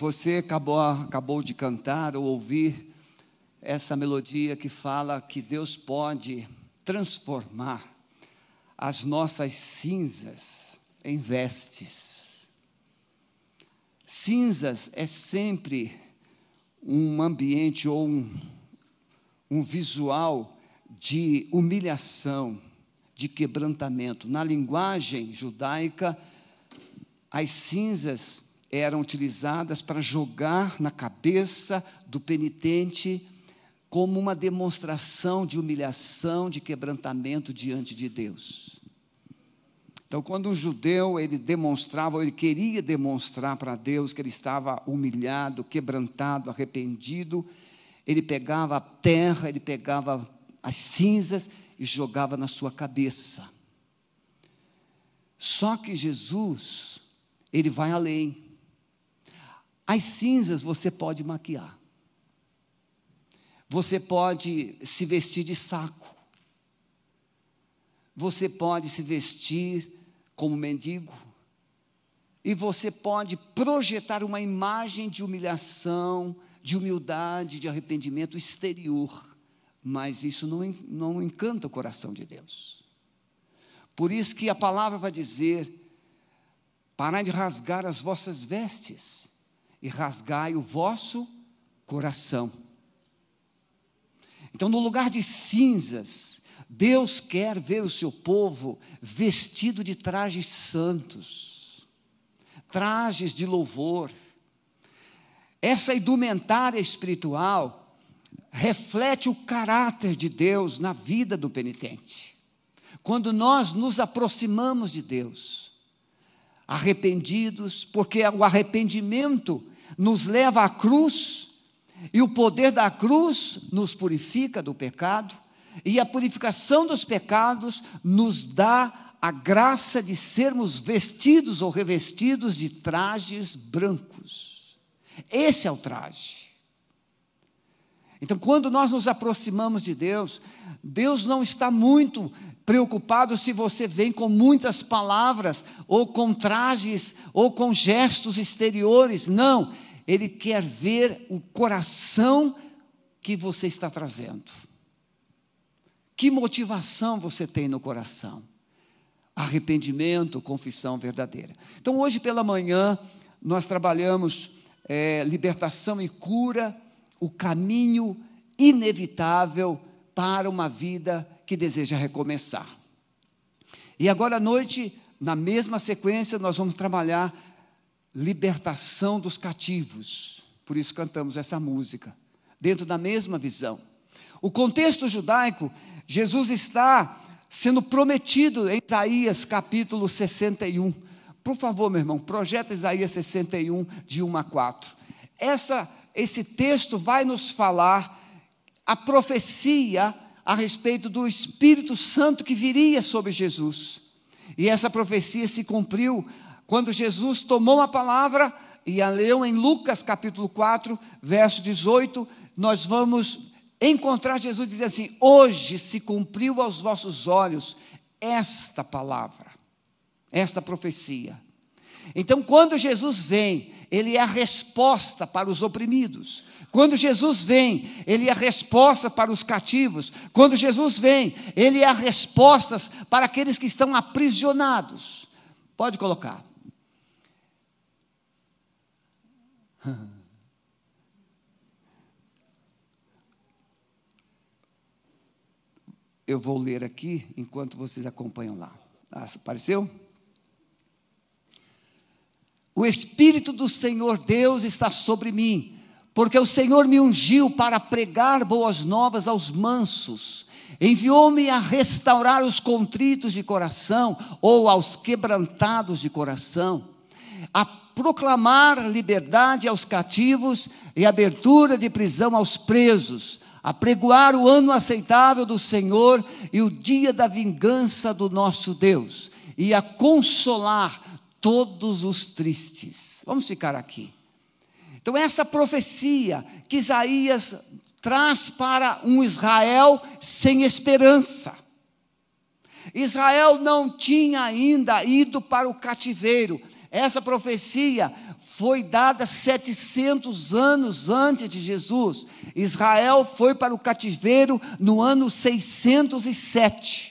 Você acabou, acabou de cantar ou ouvir essa melodia que fala que Deus pode transformar as nossas cinzas em vestes. Cinzas é sempre um ambiente ou um, um visual de humilhação, de quebrantamento. Na linguagem judaica, as cinzas eram utilizadas para jogar na cabeça do penitente como uma demonstração de humilhação, de quebrantamento diante de Deus. Então, quando um judeu ele demonstrava, ele queria demonstrar para Deus que ele estava humilhado, quebrantado, arrependido, ele pegava a terra, ele pegava as cinzas e jogava na sua cabeça. Só que Jesus, ele vai além. As cinzas você pode maquiar. Você pode se vestir de saco. Você pode se vestir como mendigo. E você pode projetar uma imagem de humilhação, de humildade, de arrependimento exterior. Mas isso não, não encanta o coração de Deus. Por isso que a palavra vai dizer: parai de rasgar as vossas vestes e rasgai o vosso coração. Então, no lugar de cinzas, Deus quer ver o seu povo vestido de trajes santos, trajes de louvor. Essa indumentária espiritual reflete o caráter de Deus na vida do penitente. Quando nós nos aproximamos de Deus, arrependidos, porque o arrependimento nos leva à cruz, e o poder da cruz nos purifica do pecado, e a purificação dos pecados nos dá a graça de sermos vestidos ou revestidos de trajes brancos. Esse é o traje. Então, quando nós nos aproximamos de Deus, Deus não está muito preocupado se você vem com muitas palavras, ou com trajes, ou com gestos exteriores. Não, Ele quer ver o coração que você está trazendo. Que motivação você tem no coração? Arrependimento, confissão verdadeira. Então, hoje pela manhã, nós trabalhamos é, libertação e cura, o caminho inevitável para uma vida que deseja recomeçar. E agora à noite, na mesma sequência, nós vamos trabalhar libertação dos cativos. Por isso cantamos essa música, dentro da mesma visão. O contexto judaico, Jesus está sendo prometido em Isaías capítulo 61. Por favor, meu irmão, projeta Isaías 61, de 1 a 4. Essa, esse texto vai nos falar a profecia a respeito do Espírito Santo que viria sobre Jesus. E essa profecia se cumpriu quando Jesus tomou a palavra e a leu em Lucas capítulo 4, verso 18, nós vamos encontrar Jesus dizendo assim: Hoje se cumpriu aos vossos olhos esta palavra, esta profecia. Então, quando Jesus vem, ele é a resposta para os oprimidos. Quando Jesus vem, ele é a resposta para os cativos. Quando Jesus vem, ele é a resposta para aqueles que estão aprisionados. Pode colocar. Eu vou ler aqui enquanto vocês acompanham lá. Ah, apareceu? O Espírito do Senhor Deus está sobre mim, porque o Senhor me ungiu para pregar boas novas aos mansos, enviou-me a restaurar os contritos de coração ou aos quebrantados de coração, a proclamar liberdade aos cativos e abertura de prisão aos presos, a pregoar o ano aceitável do Senhor e o dia da vingança do nosso Deus, e a consolar todos os tristes. Vamos ficar aqui. Então, essa profecia que Isaías traz para um Israel sem esperança. Israel não tinha ainda ido para o cativeiro, Essa profecia foi dada 700 anos antes de Jesus. Israel foi para o cativeiro no ano 607.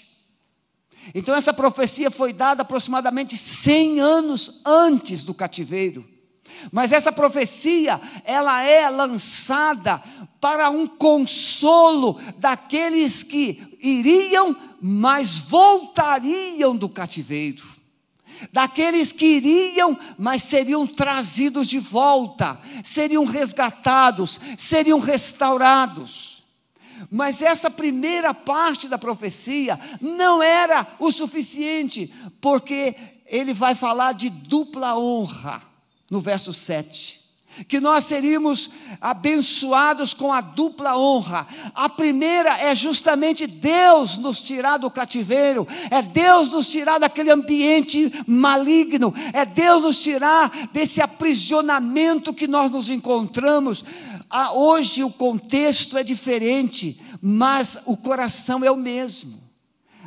Então, essa profecia foi dada aproximadamente 100 anos antes do cativeiro. Mas essa profecia, ela é lançada para um consolo daqueles que iriam, mas voltariam do cativeiro daqueles que iriam, mas seriam trazidos de volta, seriam resgatados, seriam restaurados. Mas essa primeira parte da profecia não era o suficiente, porque ele vai falar de dupla honra no verso 7 que nós seríamos abençoados com a dupla honra. A primeira é justamente Deus nos tirar do cativeiro, é Deus nos tirar daquele ambiente maligno, é Deus nos tirar desse aprisionamento que nós nos encontramos. Ah, hoje o contexto é diferente, mas o coração é o mesmo.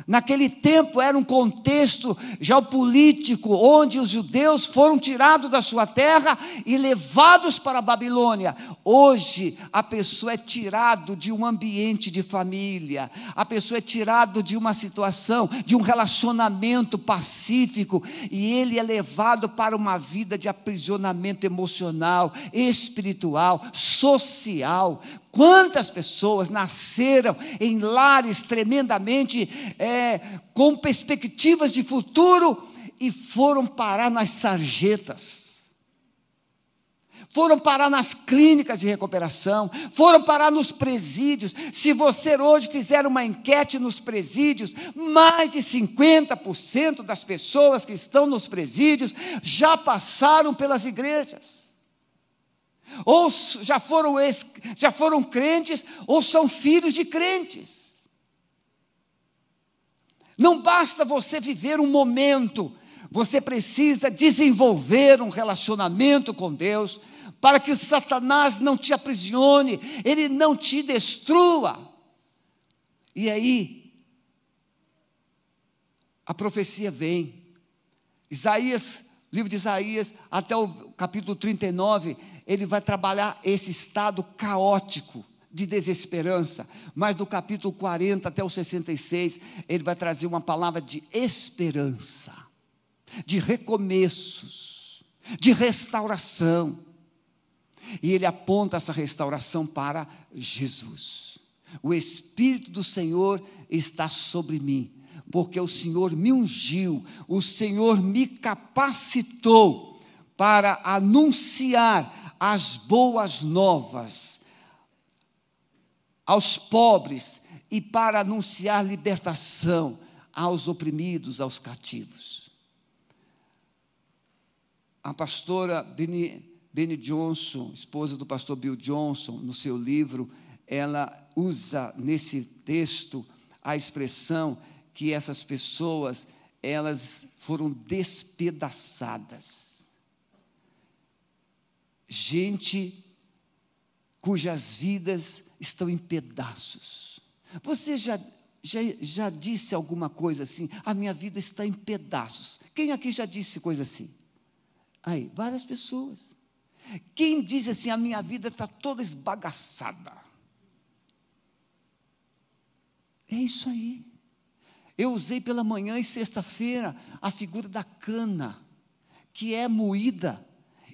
Naquele tempo era um contexto geopolítico, onde os judeus foram tirados da sua terra e levados para a Babilônia. Hoje, a pessoa é tirado de um ambiente de família, a pessoa é tirado de uma situação, de um relacionamento pacífico, e ele é levado para uma vida de aprisionamento emocional, espiritual, social, Quantas pessoas nasceram em lares tremendamente é, com perspectivas de futuro e foram parar nas sarjetas, foram parar nas clínicas de recuperação, foram parar nos presídios. Se você hoje fizer uma enquete nos presídios, mais de 50% das pessoas que estão nos presídios já passaram pelas igrejas ou já foram, ex, já foram crentes, ou são filhos de crentes. Não basta você viver um momento, você precisa desenvolver um relacionamento com Deus, para que o Satanás não te aprisione, ele não te destrua. E aí, a profecia vem. Isaías, livro de Isaías, até o capítulo 39, ele vai trabalhar esse estado caótico de desesperança, mas do capítulo 40 até o 66, ele vai trazer uma palavra de esperança, de recomeços, de restauração. E ele aponta essa restauração para Jesus. O Espírito do Senhor está sobre mim, porque o Senhor me ungiu, o Senhor me capacitou para anunciar as boas novas aos pobres e para anunciar libertação aos oprimidos, aos cativos. A pastora Benny, Benny Johnson, esposa do pastor Bill Johnson, no seu livro, ela usa nesse texto a expressão que essas pessoas elas foram despedaçadas gente cujas vidas estão em pedaços. Você já, já, já disse alguma coisa assim? A minha vida está em pedaços. Quem aqui já disse coisa assim? Aí, várias pessoas. Quem diz assim, a minha vida está toda esbagaçada? É isso aí. Eu usei pela manhã e sexta-feira a figura da cana, que é moída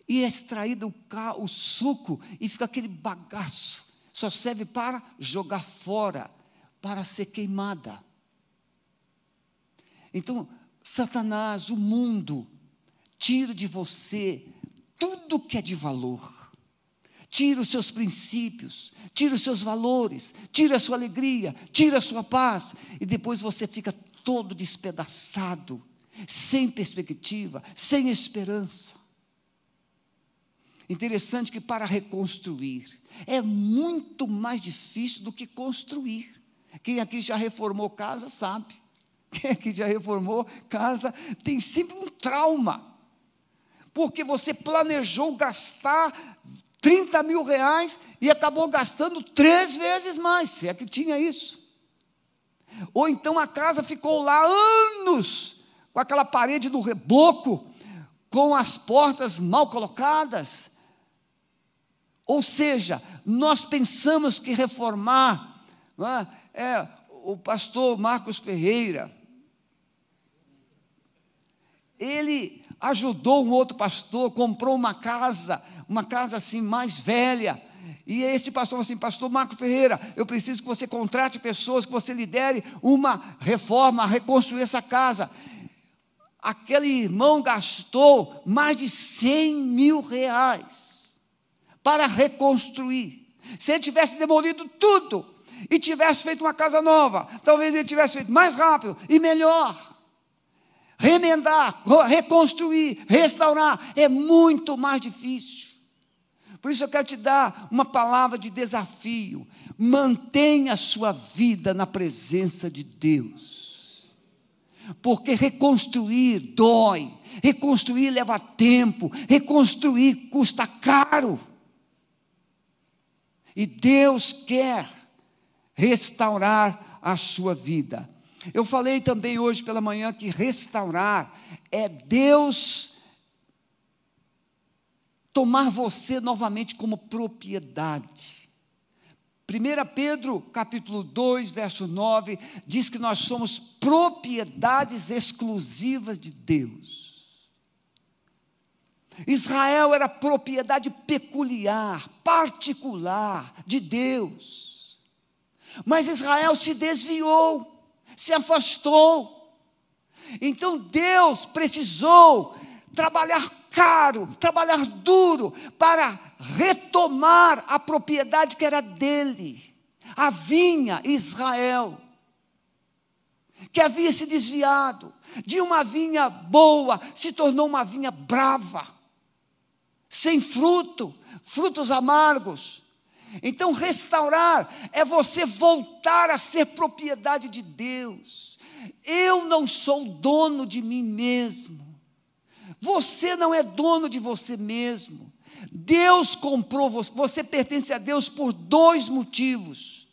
e é extraído o, o suco e fica aquele bagaço. Só serve para jogar fora, para ser queimada. Então, Satanás, o mundo, tira de você tudo que é de valor. Tira os seus princípios, tira os seus valores, tira a sua alegria, tira a sua paz, e depois você fica todo despedaçado, sem perspectiva, sem esperança. Interessante que para reconstruir é muito mais difícil do que construir. Quem aqui já reformou casa sabe. Quem aqui já reformou casa tem sempre um trauma. Porque você planejou gastar 30 mil reais e acabou gastando três vezes mais, se é que tinha isso. Ou então a casa ficou lá anos com aquela parede do reboco, com as portas mal colocadas. Ou seja, nós pensamos que reformar, é? é o pastor Marcos Ferreira, ele ajudou um outro pastor, comprou uma casa, uma casa assim mais velha, e esse pastor falou assim: Pastor Marco Ferreira, eu preciso que você contrate pessoas, que você lidere uma reforma, reconstruir essa casa. Aquele irmão gastou mais de 100 mil reais para reconstruir. Se ele tivesse demolido tudo e tivesse feito uma casa nova, talvez ele tivesse feito mais rápido e melhor. Remendar, reconstruir, restaurar é muito mais difícil. Por isso eu quero te dar uma palavra de desafio. Mantenha a sua vida na presença de Deus. Porque reconstruir dói, reconstruir leva tempo, reconstruir custa caro. E Deus quer restaurar a sua vida. Eu falei também hoje pela manhã que restaurar é Deus tomar você novamente como propriedade. 1 Pedro, capítulo 2, verso 9, diz que nós somos propriedades exclusivas de Deus. Israel era propriedade peculiar, particular de Deus. Mas Israel se desviou, se afastou. Então Deus precisou trabalhar caro, trabalhar duro para retomar a propriedade que era dele, a vinha Israel, que havia se desviado de uma vinha boa, se tornou uma vinha brava, sem fruto, frutos amargos. Então, restaurar é você voltar a ser propriedade de Deus. Eu não sou dono de mim mesmo. Você não é dono de você mesmo. Deus comprou você, você pertence a Deus por dois motivos.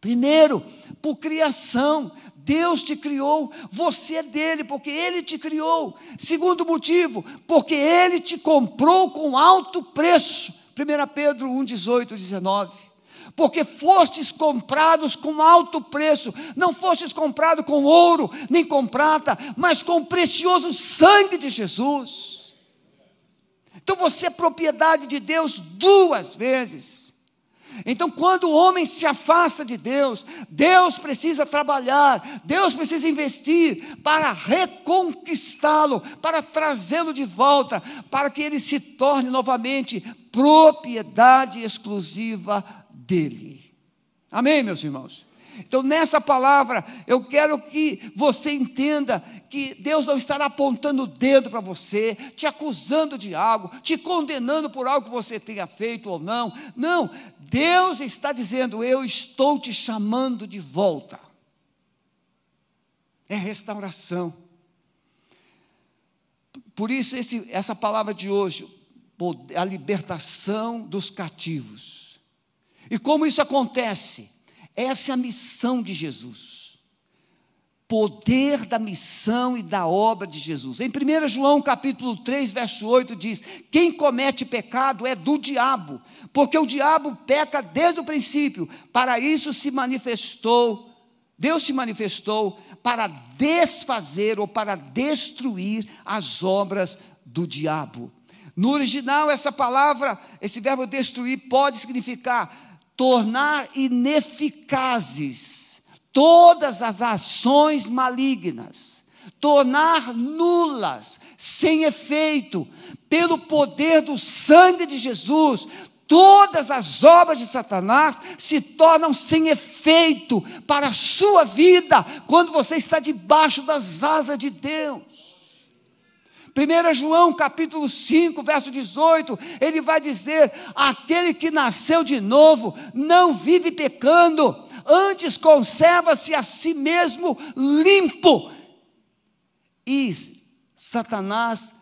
Primeiro, por criação. Deus te criou, você é dele, porque ele te criou. Segundo motivo, porque ele te comprou com alto preço. 1 Pedro 1, 18, 19 porque fostes comprados com alto preço, não fostes comprados com ouro, nem com prata, mas com o precioso sangue de Jesus. Então você é propriedade de Deus duas vezes. Então, quando o homem se afasta de Deus, Deus precisa trabalhar, Deus precisa investir para reconquistá-lo, para trazê-lo de volta, para que ele se torne novamente propriedade exclusiva dele. Amém, meus irmãos? Então, nessa palavra, eu quero que você entenda que Deus não estará apontando o dedo para você, te acusando de algo, te condenando por algo que você tenha feito ou não. Não, Deus está dizendo: Eu estou te chamando de volta. É restauração. Por isso, esse, essa palavra de hoje, a libertação dos cativos. E como isso acontece? Essa é a missão de Jesus. Poder da missão e da obra de Jesus. Em 1 João capítulo 3, verso 8 diz: Quem comete pecado é do diabo, porque o diabo peca desde o princípio. Para isso se manifestou, Deus se manifestou para desfazer ou para destruir as obras do diabo. No original, essa palavra, esse verbo destruir, pode significar tornar ineficazes todas as ações malignas, tornar nulas, sem efeito, pelo poder do sangue de Jesus, todas as obras de Satanás se tornam sem efeito para a sua vida quando você está debaixo das asas de Deus. 1 João capítulo 5, verso 18, ele vai dizer: aquele que nasceu de novo não vive pecando, antes conserva-se a si mesmo limpo. E Satanás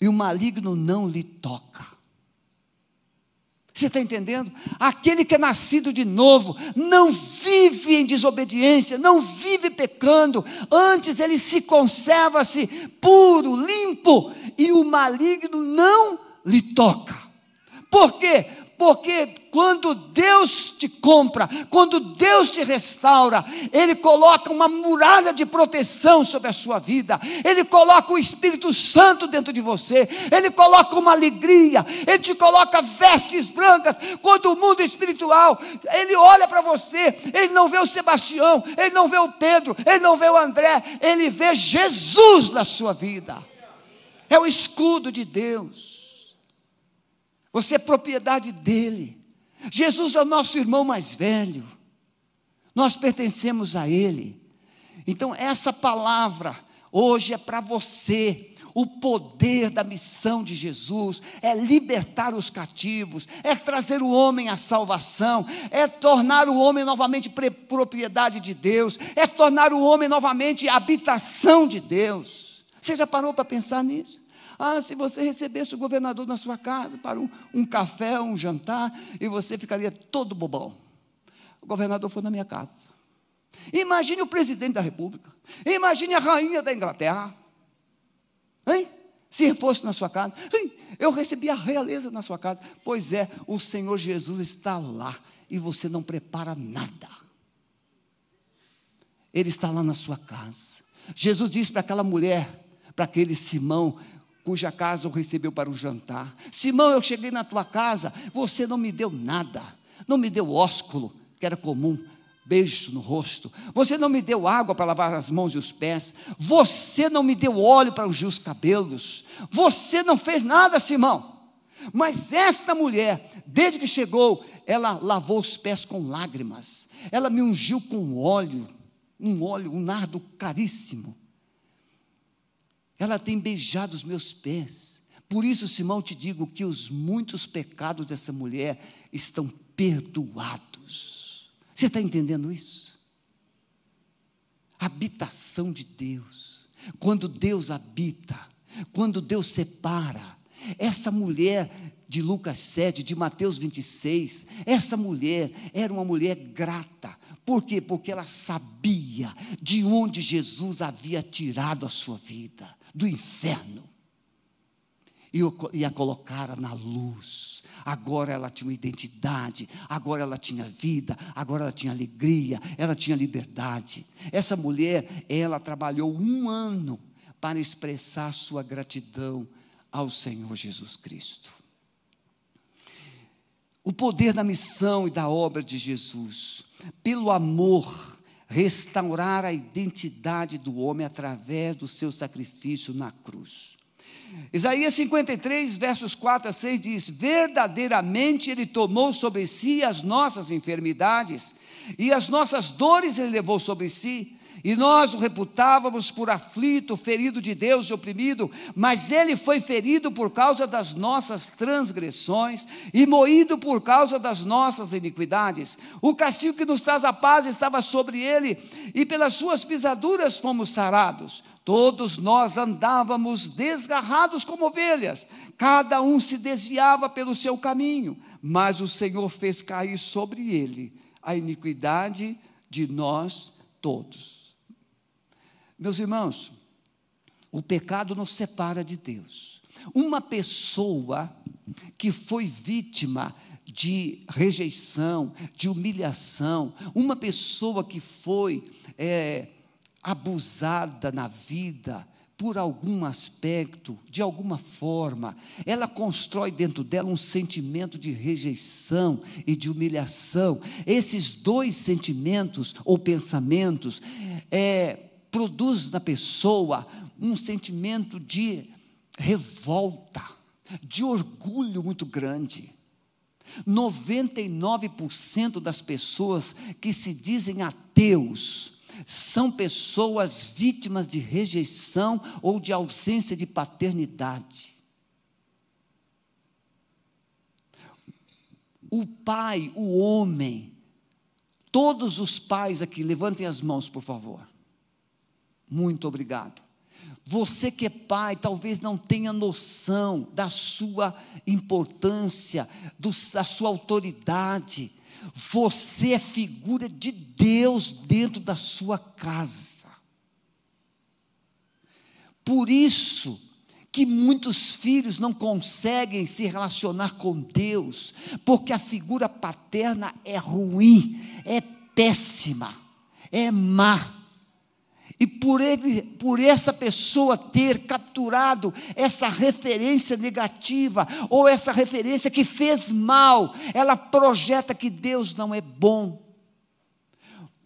e o maligno não lhe toca. Você está entendendo? Aquele que é nascido de novo não vive em desobediência, não vive pecando, antes ele se conserva-se puro, limpo, e o maligno não lhe toca. Por quê? Porque quando Deus te compra, quando Deus te restaura, Ele coloca uma muralha de proteção sobre a sua vida, Ele coloca o Espírito Santo dentro de você, Ele coloca uma alegria, Ele te coloca vestes brancas. Quando o mundo espiritual, Ele olha para você, Ele não vê o Sebastião, Ele não vê o Pedro, Ele não vê o André, Ele vê Jesus na sua vida. É o escudo de Deus. Você é propriedade dele. Jesus é o nosso irmão mais velho. Nós pertencemos a ele. Então, essa palavra hoje é para você. O poder da missão de Jesus é libertar os cativos, é trazer o homem à salvação, é tornar o homem novamente propriedade de Deus, é tornar o homem novamente habitação de Deus. Você já parou para pensar nisso? Ah, se você recebesse o governador na sua casa para um, um café, um jantar, e você ficaria todo bobão. O governador foi na minha casa. Imagine o presidente da República. Imagine a rainha da Inglaterra. Hein? Se fosse na sua casa. Hein? Eu recebi a realeza na sua casa. Pois é, o Senhor Jesus está lá e você não prepara nada. Ele está lá na sua casa. Jesus disse para aquela mulher, para aquele Simão, cuja casa o recebeu para o jantar. Simão, eu cheguei na tua casa, você não me deu nada, não me deu ósculo, que era comum, beijo no rosto, você não me deu água para lavar as mãos e os pés, você não me deu óleo para ungir os cabelos, você não fez nada, Simão. Mas esta mulher, desde que chegou, ela lavou os pés com lágrimas, ela me ungiu com óleo, um óleo, um nardo caríssimo. Ela tem beijado os meus pés. Por isso, Simão, te digo que os muitos pecados dessa mulher estão perdoados. Você está entendendo isso? Habitação de Deus. Quando Deus habita, quando Deus separa, essa mulher de Lucas 7, de Mateus 26, essa mulher era uma mulher grata. Por quê? Porque ela sabia de onde Jesus havia tirado a sua vida do inferno e, a colocara na luz. Agora ela tinha uma identidade, agora ela tinha vida, agora ela tinha alegria, ela tinha liberdade. Essa mulher, ela trabalhou um ano para expressar sua gratidão ao Senhor Jesus Cristo. O poder da missão e da obra de Jesus, pelo amor restaurar a identidade do homem através do seu sacrifício na cruz. Isaías 53, versos 4 a 6 diz: Verdadeiramente Ele tomou sobre si as nossas enfermidades, e as nossas dores Ele levou sobre si e nós o reputávamos por aflito, ferido de Deus e oprimido, mas ele foi ferido por causa das nossas transgressões e moído por causa das nossas iniquidades. O castigo que nos traz a paz estava sobre ele, e pelas suas pisaduras fomos sarados. Todos nós andávamos desgarrados como ovelhas, cada um se desviava pelo seu caminho, mas o Senhor fez cair sobre ele a iniquidade de nós todos. Meus irmãos, o pecado nos separa de Deus. Uma pessoa que foi vítima de rejeição, de humilhação, uma pessoa que foi é, abusada na vida por algum aspecto, de alguma forma, ela constrói dentro dela um sentimento de rejeição e de humilhação. Esses dois sentimentos ou pensamentos é, produz na pessoa um sentimento de revolta, de orgulho muito grande. 99% das pessoas que se dizem ateus são pessoas vítimas de rejeição ou de ausência de paternidade. O pai, o homem, todos os pais aqui, levantem as mãos, por favor. Muito obrigado. Você que é pai, talvez não tenha noção da sua importância, do, da sua autoridade. Você é figura de Deus dentro da sua casa. Por isso que muitos filhos não conseguem se relacionar com Deus, porque a figura paterna é ruim, é péssima, é má. E por, ele, por essa pessoa ter capturado essa referência negativa, ou essa referência que fez mal, ela projeta que Deus não é bom.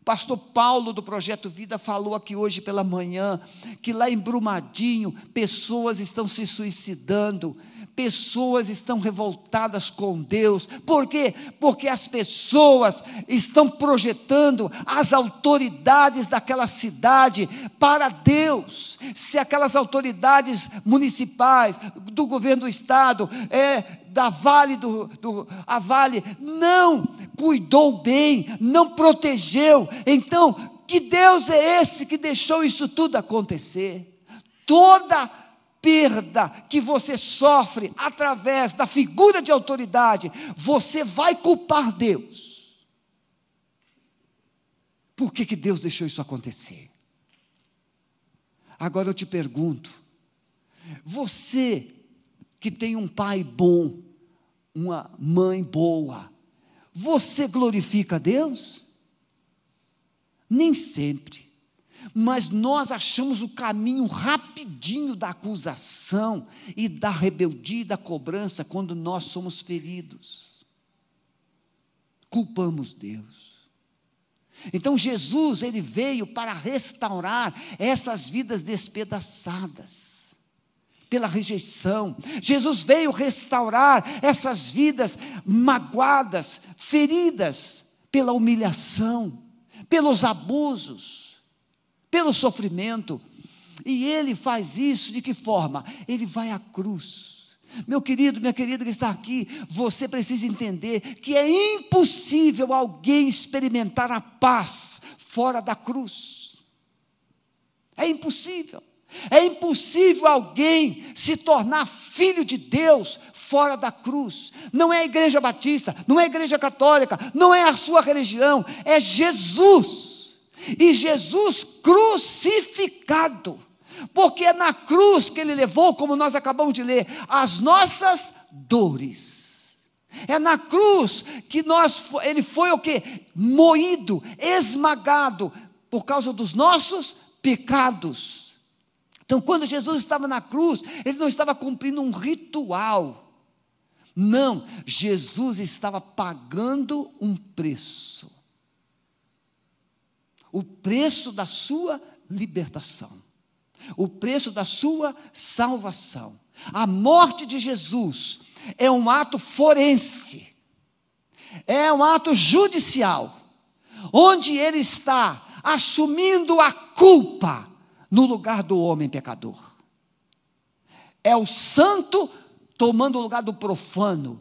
Pastor Paulo do Projeto Vida falou aqui hoje pela manhã que lá em Brumadinho pessoas estão se suicidando pessoas estão revoltadas com Deus. Por quê? Porque as pessoas estão projetando as autoridades daquela cidade para Deus. Se aquelas autoridades municipais, do governo do estado, é, da Vale do, do a Vale, não cuidou bem, não protegeu. Então, que Deus é esse que deixou isso tudo acontecer? Toda perda que você sofre através da figura de autoridade, você vai culpar Deus. Por que, que Deus deixou isso acontecer? Agora eu te pergunto, você que tem um pai bom, uma mãe boa, você glorifica Deus? Nem sempre mas nós achamos o caminho rapidinho da acusação e da rebeldia e da cobrança quando nós somos feridos. Culpamos Deus. Então Jesus, ele veio para restaurar essas vidas despedaçadas pela rejeição. Jesus veio restaurar essas vidas magoadas, feridas pela humilhação, pelos abusos pelo sofrimento. E ele faz isso de que forma? Ele vai à cruz. Meu querido, minha querida que está aqui, você precisa entender que é impossível alguém experimentar a paz fora da cruz. É impossível. É impossível alguém se tornar filho de Deus fora da cruz. Não é a igreja batista, não é a igreja católica, não é a sua religião, é Jesus. E Jesus crucificado, porque é na cruz que ele levou, como nós acabamos de ler, as nossas dores. É na cruz que nós, ele foi o que? Moído, esmagado, por causa dos nossos pecados. Então, quando Jesus estava na cruz, ele não estava cumprindo um ritual. Não, Jesus estava pagando um preço o preço da sua libertação, o preço da sua salvação. A morte de Jesus é um ato forense, é um ato judicial, onde ele está assumindo a culpa no lugar do homem pecador. É o santo tomando o lugar do profano,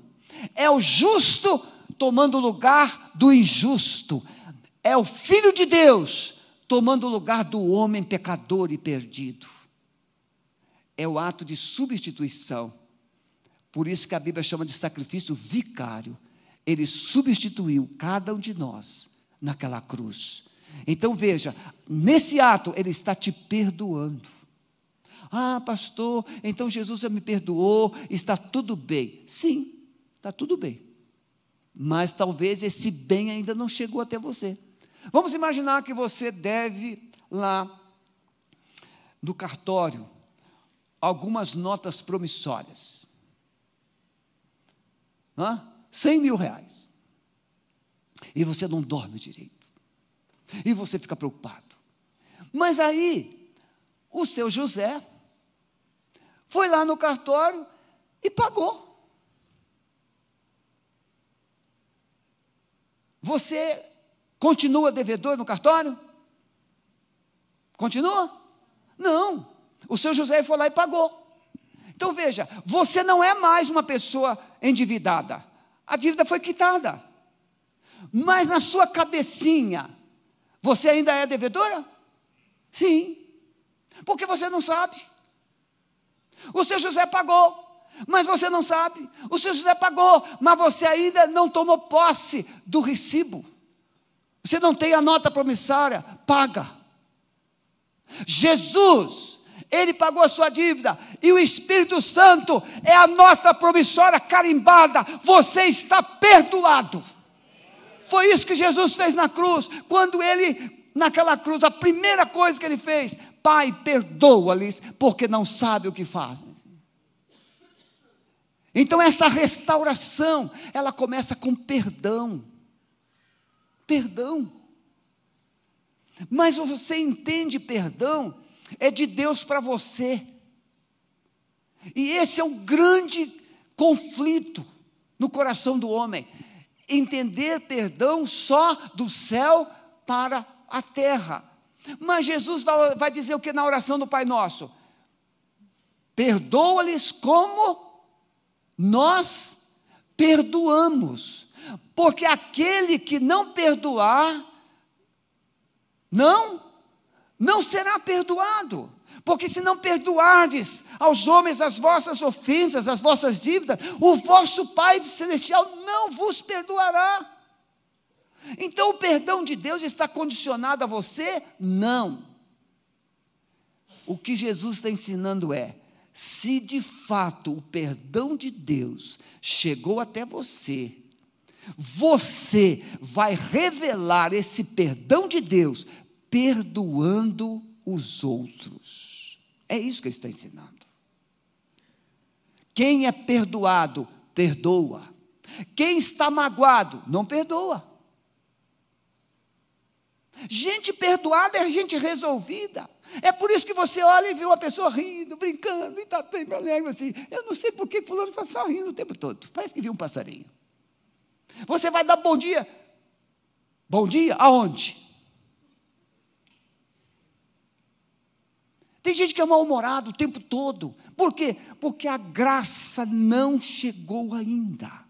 é o justo tomando o lugar do injusto, é o Filho de Deus tomando o lugar do homem pecador e perdido. É o ato de substituição. Por isso que a Bíblia chama de sacrifício vicário. Ele substituiu cada um de nós naquela cruz. Então veja, nesse ato ele está te perdoando. Ah, pastor, então Jesus já me perdoou, está tudo bem. Sim, está tudo bem. Mas talvez esse bem ainda não chegou até você. Vamos imaginar que você deve lá no cartório algumas notas promissórias. Hã? 100 mil reais. E você não dorme direito. E você fica preocupado. Mas aí, o seu José foi lá no cartório e pagou. Você Continua devedor no cartório? Continua? Não. O seu José foi lá e pagou. Então veja, você não é mais uma pessoa endividada. A dívida foi quitada. Mas na sua cabecinha, você ainda é devedora? Sim. Porque você não sabe. O seu José pagou, mas você não sabe. O seu José pagou, mas você ainda não tomou posse do recibo. Você não tem a nota promissária? Paga. Jesus Ele pagou a sua dívida e o Espírito Santo é a nota promissória carimbada. Você está perdoado. Foi isso que Jesus fez na cruz. Quando ele, naquela cruz, a primeira coisa que ele fez, Pai, perdoa-lhes, porque não sabe o que fazem. Então essa restauração, ela começa com perdão. Perdão. Mas você entende perdão é de Deus para você. E esse é o grande conflito no coração do homem. Entender perdão só do céu para a terra. Mas Jesus vai dizer o que na oração do Pai Nosso? Perdoa-lhes como nós perdoamos. Porque aquele que não perdoar, não, não será perdoado. Porque se não perdoardes aos homens as vossas ofensas, as vossas dívidas, o vosso Pai Celestial não vos perdoará. Então o perdão de Deus está condicionado a você? Não. O que Jesus está ensinando é: se de fato o perdão de Deus chegou até você, você vai revelar esse perdão de Deus perdoando os outros. É isso que ele está ensinando. Quem é perdoado, perdoa. Quem está magoado, não perdoa. Gente perdoada é gente resolvida. É por isso que você olha e vê uma pessoa rindo, brincando, e está bem alegre assim. Eu não sei por que fulano está só rindo o tempo todo. Parece que viu um passarinho. Você vai dar bom dia. Bom dia aonde? Tem gente que é mal-humorado o tempo todo. Por quê? Porque a graça não chegou ainda.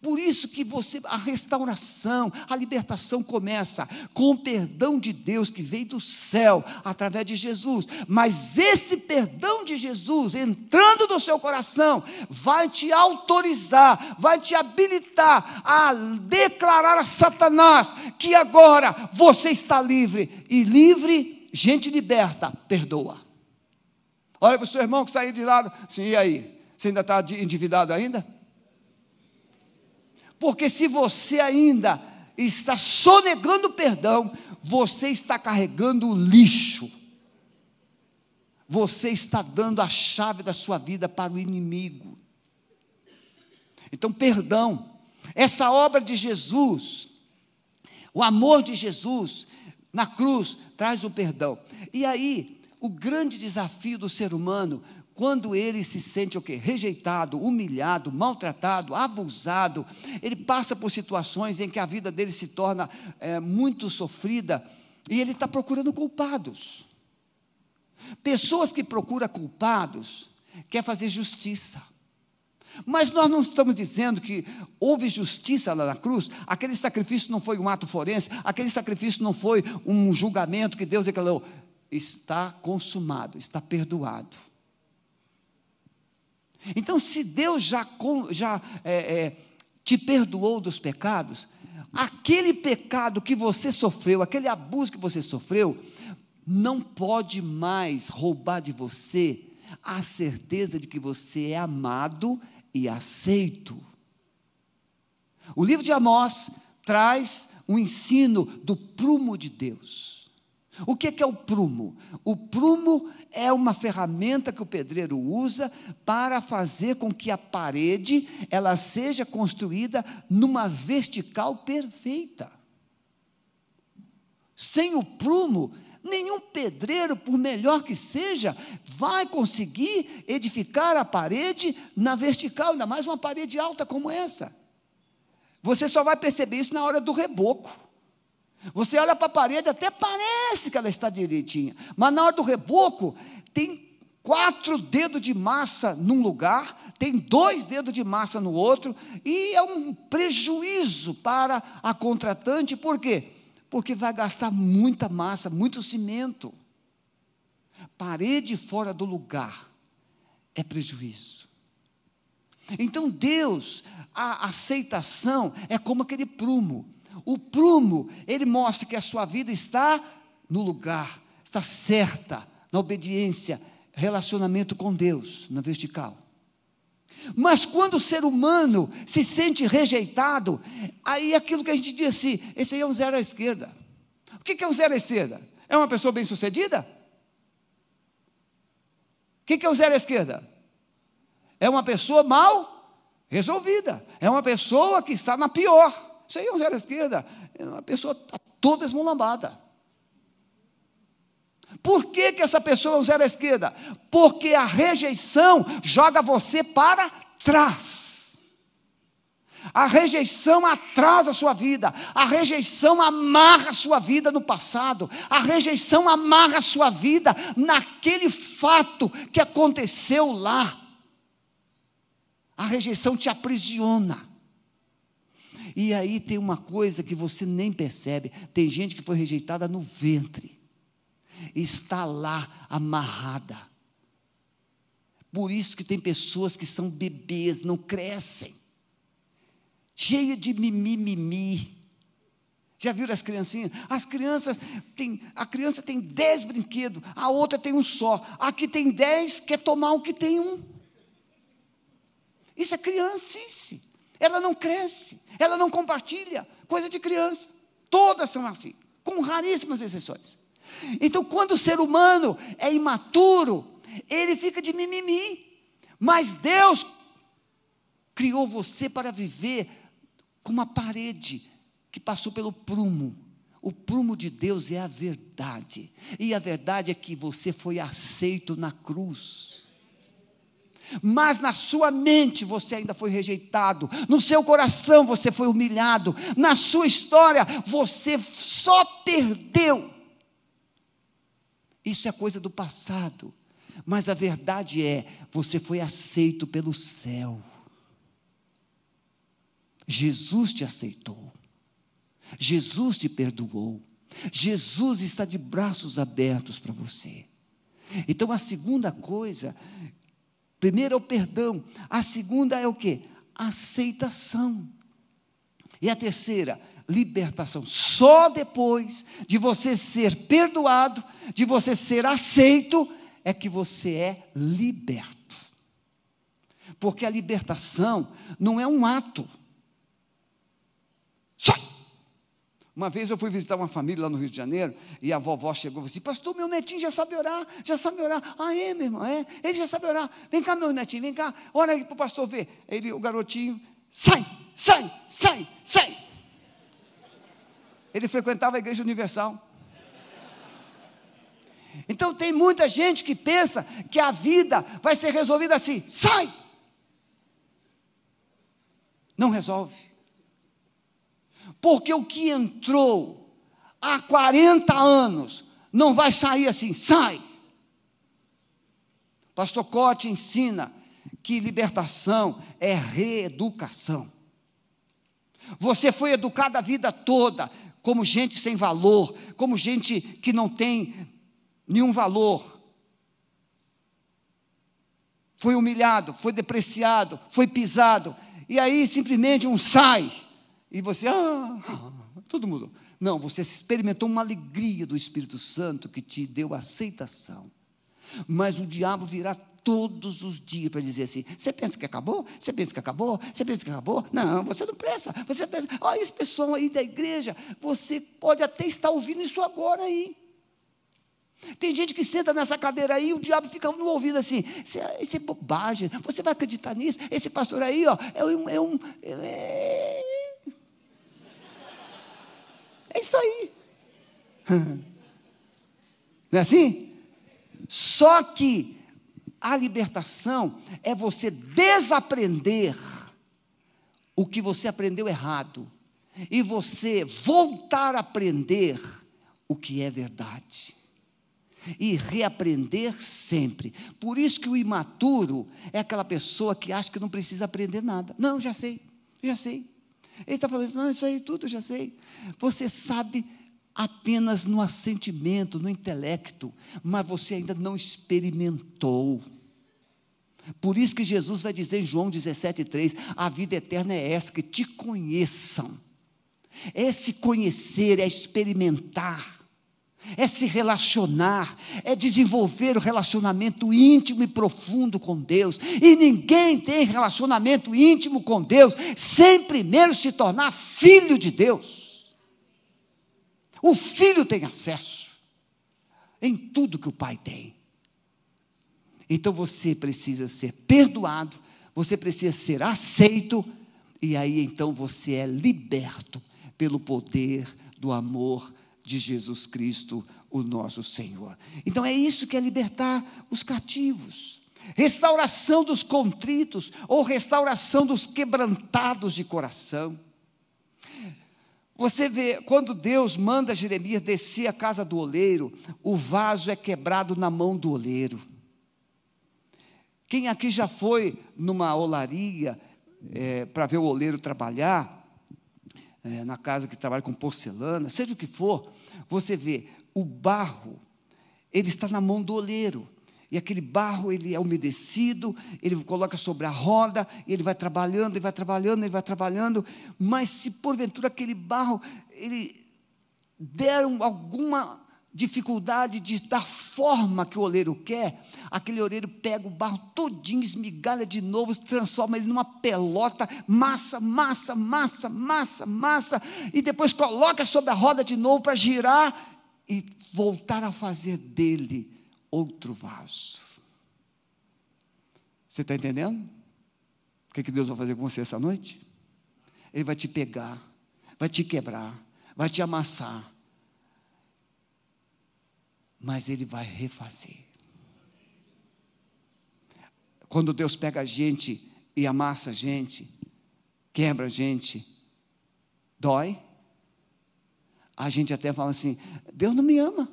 Por isso que você, a restauração, a libertação começa com o perdão de Deus que veio do céu através de Jesus. Mas esse perdão de Jesus entrando no seu coração vai te autorizar, vai te habilitar a declarar a Satanás que agora você está livre e livre, gente liberta, perdoa. Olha para o seu irmão que saiu de lado, sim, e aí? Você ainda está endividado ainda? Porque se você ainda está sonegando perdão, você está carregando o lixo. Você está dando a chave da sua vida para o inimigo. Então, perdão. Essa obra de Jesus, o amor de Jesus na cruz, traz o perdão. E aí, o grande desafio do ser humano quando ele se sente o quê? Rejeitado, humilhado, maltratado, abusado, ele passa por situações em que a vida dele se torna é, muito sofrida e ele está procurando culpados. Pessoas que procuram culpados quer fazer justiça. Mas nós não estamos dizendo que houve justiça lá na cruz, aquele sacrifício não foi um ato forense, aquele sacrifício não foi um julgamento que Deus declarou. Está consumado, está perdoado. Então, se Deus já, já é, é, te perdoou dos pecados, aquele pecado que você sofreu, aquele abuso que você sofreu, não pode mais roubar de você a certeza de que você é amado e aceito. O livro de Amós traz um ensino do prumo de Deus. O que é, é o prumo? O prumo é uma ferramenta que o pedreiro usa para fazer com que a parede ela seja construída numa vertical perfeita. Sem o prumo, nenhum pedreiro, por melhor que seja, vai conseguir edificar a parede na vertical, ainda mais uma parede alta como essa. Você só vai perceber isso na hora do reboco. Você olha para a parede, até parece que ela está direitinha, mas na hora do reboco, tem quatro dedos de massa num lugar, tem dois dedos de massa no outro, e é um prejuízo para a contratante, por quê? Porque vai gastar muita massa, muito cimento. Parede fora do lugar é prejuízo. Então Deus, a aceitação é como aquele prumo o prumo, ele mostra que a sua vida está no lugar, está certa, na obediência, relacionamento com Deus na vertical. Mas quando o ser humano se sente rejeitado, aí aquilo que a gente diz assim: esse aí é um zero à esquerda. O que é um zero à esquerda? É uma pessoa bem sucedida? O que é um zero à esquerda? É uma pessoa mal resolvida. É uma pessoa que está na pior. Isso aí é um zero esquerda. Uma pessoa está toda esmulambada. Por que, que essa pessoa é um zero esquerda? Porque a rejeição joga você para trás. A rejeição atrasa a sua vida, a rejeição amarra a sua vida no passado, a rejeição amarra a sua vida naquele fato que aconteceu lá. A rejeição te aprisiona. E aí tem uma coisa que você nem percebe: tem gente que foi rejeitada no ventre está lá amarrada. Por isso que tem pessoas que são bebês, não crescem, cheia de mimimi. Já viram as criancinhas? As crianças têm, a criança tem dez brinquedos, a outra tem um só. A que tem dez quer tomar o que tem um. Isso é criancice. Ela não cresce, ela não compartilha, coisa de criança. Todas são assim, com raríssimas exceções. Então, quando o ser humano é imaturo, ele fica de mimimi. Mas Deus criou você para viver com uma parede que passou pelo prumo. O prumo de Deus é a verdade. E a verdade é que você foi aceito na cruz. Mas na sua mente você ainda foi rejeitado, no seu coração você foi humilhado, na sua história você só perdeu isso é coisa do passado. Mas a verdade é, você foi aceito pelo céu. Jesus te aceitou. Jesus te perdoou. Jesus está de braços abertos para você. Então a segunda coisa, primeiro é o perdão, a segunda é o que? Aceitação. E a terceira, libertação. Só depois de você ser perdoado, de você ser aceito, é que você é liberto. Porque a libertação não é um ato. Sai! Uma vez eu fui visitar uma família lá no Rio de Janeiro e a vovó chegou e disse: Pastor, meu netinho já sabe orar, já sabe orar. Ah, é, meu irmão, é? Ele já sabe orar. Vem cá, meu netinho, vem cá, ora aí para o pastor ver. Ele, o garotinho, sai, sai, sai, sai. Ele frequentava a igreja universal. Então tem muita gente que pensa que a vida vai ser resolvida assim: sai! Não resolve. Porque o que entrou há 40 anos não vai sair assim, sai. Pastor Cote ensina que libertação é reeducação. Você foi educado a vida toda, como gente sem valor, como gente que não tem nenhum valor. Foi humilhado, foi depreciado, foi pisado, e aí simplesmente um sai, e você, ah, todo mundo. Não, você experimentou uma alegria do Espírito Santo que te deu aceitação. Mas o diabo virá todos os dias para dizer assim: você pensa que acabou? Você pensa que acabou? Você pensa que acabou? Não, você não presta. Você pensa, olha esse pessoal aí da igreja, você pode até estar ouvindo isso agora aí. Tem gente que senta nessa cadeira aí, o diabo fica no ouvido assim: isso é, é bobagem, você vai acreditar nisso? Esse pastor aí, ó, é um. É, um, é, é isso aí. Não é assim? Só que a libertação é você desaprender o que você aprendeu errado e você voltar a aprender o que é verdade. E reaprender sempre. Por isso que o imaturo é aquela pessoa que acha que não precisa aprender nada. Não, já sei, já sei. Ele está falando, não, isso aí tudo já sei. Você sabe apenas no assentimento, no intelecto, mas você ainda não experimentou. Por isso que Jesus vai dizer em João 17,3: a vida eterna é essa, que te conheçam. É se conhecer, é experimentar. É se relacionar, é desenvolver o relacionamento íntimo e profundo com Deus. E ninguém tem relacionamento íntimo com Deus sem primeiro se tornar filho de Deus. O filho tem acesso em tudo que o pai tem. Então você precisa ser perdoado, você precisa ser aceito, e aí então você é liberto pelo poder do amor de Jesus Cristo, o nosso Senhor. Então é isso que é libertar os cativos. Restauração dos contritos ou restauração dos quebrantados de coração. Você vê, quando Deus manda Jeremias descer a casa do oleiro, o vaso é quebrado na mão do oleiro. Quem aqui já foi numa olaria é, para ver o oleiro trabalhar, é, na casa que trabalha com porcelana, seja o que for, você vê o barro, ele está na mão do oleiro. E aquele barro, ele é umedecido, ele coloca sobre a roda, ele vai trabalhando, ele vai trabalhando, ele vai trabalhando, mas se porventura aquele barro, ele der alguma dificuldade de dar forma que o oleiro quer, aquele oleiro pega o barro todinho, esmigalha de novo, transforma ele numa pelota, massa, massa, massa, massa, massa, e depois coloca sobre a roda de novo para girar e voltar a fazer dele outro vaso. Você está entendendo? O que, que Deus vai fazer com você essa noite? Ele vai te pegar, vai te quebrar, vai te amassar, mas Ele vai refazer. Quando Deus pega a gente e amassa a gente, quebra a gente, dói. A gente até fala assim: Deus não me ama.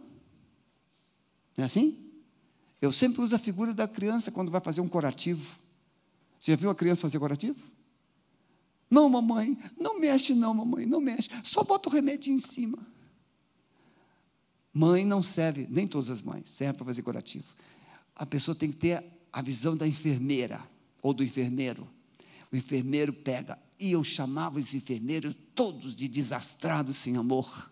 Não é assim? Eu sempre uso a figura da criança quando vai fazer um curativo. Você já viu a criança fazer curativo? Não, mamãe, não mexe, não, mamãe, não mexe. Só bota o remédio em cima. Mãe não serve, nem todas as mães servem para fazer curativo. A pessoa tem que ter a visão da enfermeira ou do enfermeiro. O enfermeiro pega, e eu chamava os enfermeiros todos de desastrados sem amor.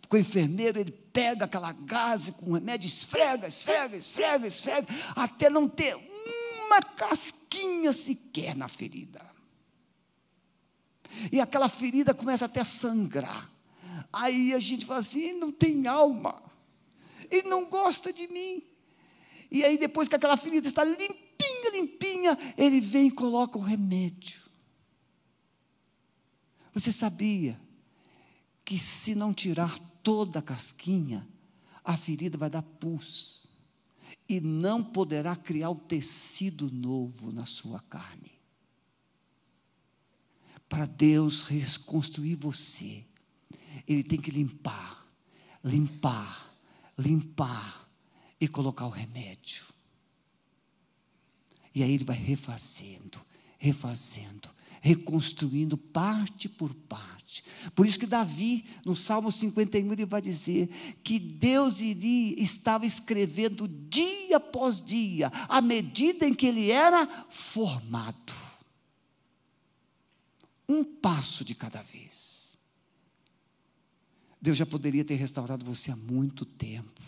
Porque o enfermeiro ele pega aquela gase com remédio, esfrega, esfrega, esfrega, esfrega, até não ter uma casquinha sequer na ferida. E aquela ferida começa até a sangrar. Aí a gente fala assim: ele não tem alma, ele não gosta de mim. E aí, depois que aquela ferida está limpinha, limpinha, ele vem e coloca o remédio. Você sabia que se não tirar toda a casquinha, a ferida vai dar pus e não poderá criar o tecido novo na sua carne. Para Deus reconstruir você, ele tem que limpar, limpar, limpar e colocar o remédio. E aí ele vai refazendo, refazendo, reconstruindo parte por parte. Por isso que Davi, no Salmo 51, ele vai dizer que Deus iria, estava escrevendo dia após dia, à medida em que ele era formado. Um passo de cada vez. Deus já poderia ter restaurado você há muito tempo.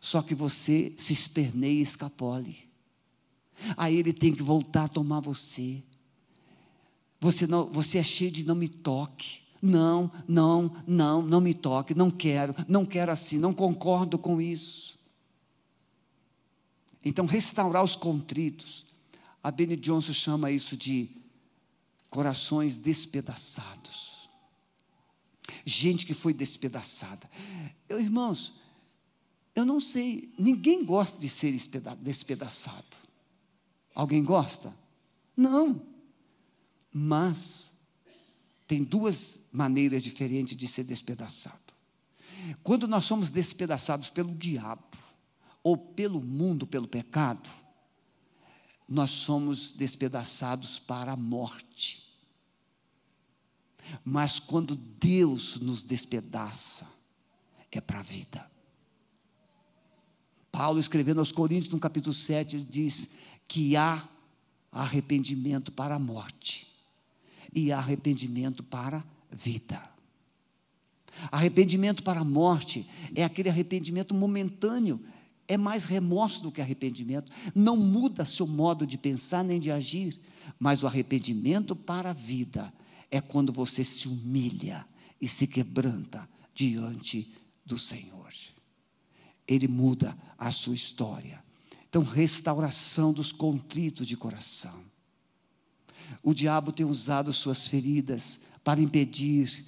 Só que você se esperneia e escapole. Aí ele tem que voltar a tomar você. Você, não, você é cheio de não me toque. Não, não, não, não me toque, não quero, não quero assim, não concordo com isso. Então, restaurar os contritos. A Benny Johnson chama isso de corações despedaçados gente que foi despedaçada. Eu, irmãos, eu não sei, ninguém gosta de ser despedaçado. Alguém gosta? Não. Mas tem duas maneiras diferentes de ser despedaçado. Quando nós somos despedaçados pelo diabo ou pelo mundo, pelo pecado, nós somos despedaçados para a morte. Mas quando Deus nos despedaça, é para a vida. Paulo, escrevendo aos Coríntios, no capítulo 7, ele diz que há arrependimento para a morte e há arrependimento para a vida. Arrependimento para a morte é aquele arrependimento momentâneo, é mais remorso do que arrependimento, não muda seu modo de pensar nem de agir, mas o arrependimento para a vida é quando você se humilha e se quebranta diante do Senhor. Ele muda a sua história. Então, restauração dos contritos de coração. O diabo tem usado suas feridas para impedir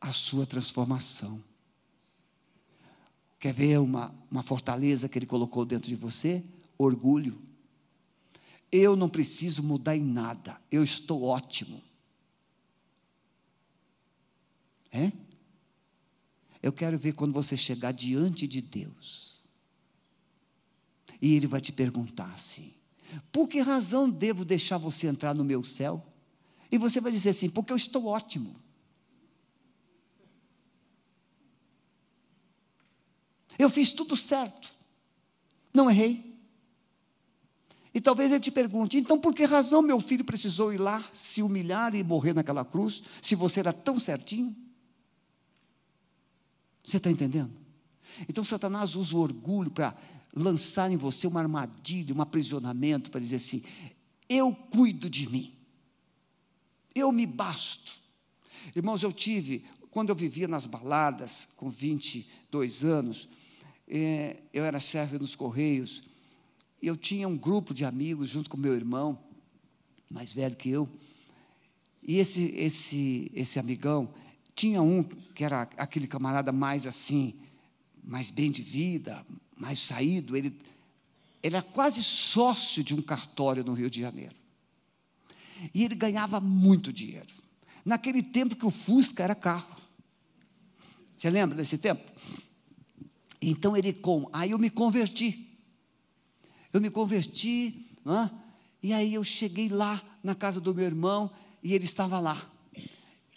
a sua transformação. Quer ver uma, uma fortaleza que ele colocou dentro de você? Orgulho. Eu não preciso mudar em nada, eu estou ótimo. É? Eu quero ver quando você chegar diante de Deus. E Ele vai te perguntar assim: por que razão devo deixar você entrar no meu céu? E você vai dizer assim: porque eu estou ótimo. Eu fiz tudo certo. Não errei. E talvez ele te pergunte: então por que razão meu filho precisou ir lá se humilhar e morrer naquela cruz, se você era tão certinho? Você está entendendo? Então Satanás usa o orgulho para lançar em você uma armadilha, um aprisionamento, para dizer assim: eu cuido de mim, eu me basto. Irmãos, eu tive, quando eu vivia nas baladas, com 22 anos, é, eu era chefe dos Correios, e eu tinha um grupo de amigos junto com meu irmão, mais velho que eu, e esse, esse, esse amigão, tinha um que era aquele camarada mais assim, mais bem de vida, mais saído, ele, ele era quase sócio de um cartório no Rio de Janeiro. E ele ganhava muito dinheiro. Naquele tempo que o Fusca era carro. Você lembra desse tempo? Então ele com, aí eu me converti. Eu me converti, né? e aí eu cheguei lá na casa do meu irmão e ele estava lá.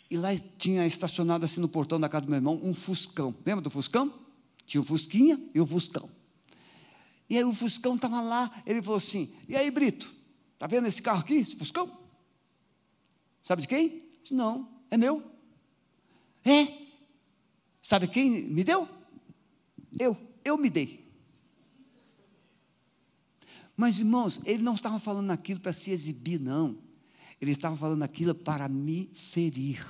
E lá tinha estacionado assim no portão da casa do meu irmão um Fuscão. Lembra do Fuscão? Tinha o Fusquinha e o Fuscão. E aí o Fuscão estava lá, ele falou assim: E aí, Brito, está vendo esse carro aqui, esse Fuscão? Sabe de quem? Disse, Não, é meu. É. Sabe quem me deu? Eu, eu me dei. Mas, irmãos, ele não estava falando aquilo para se exibir, não. Ele estava falando aquilo para me ferir.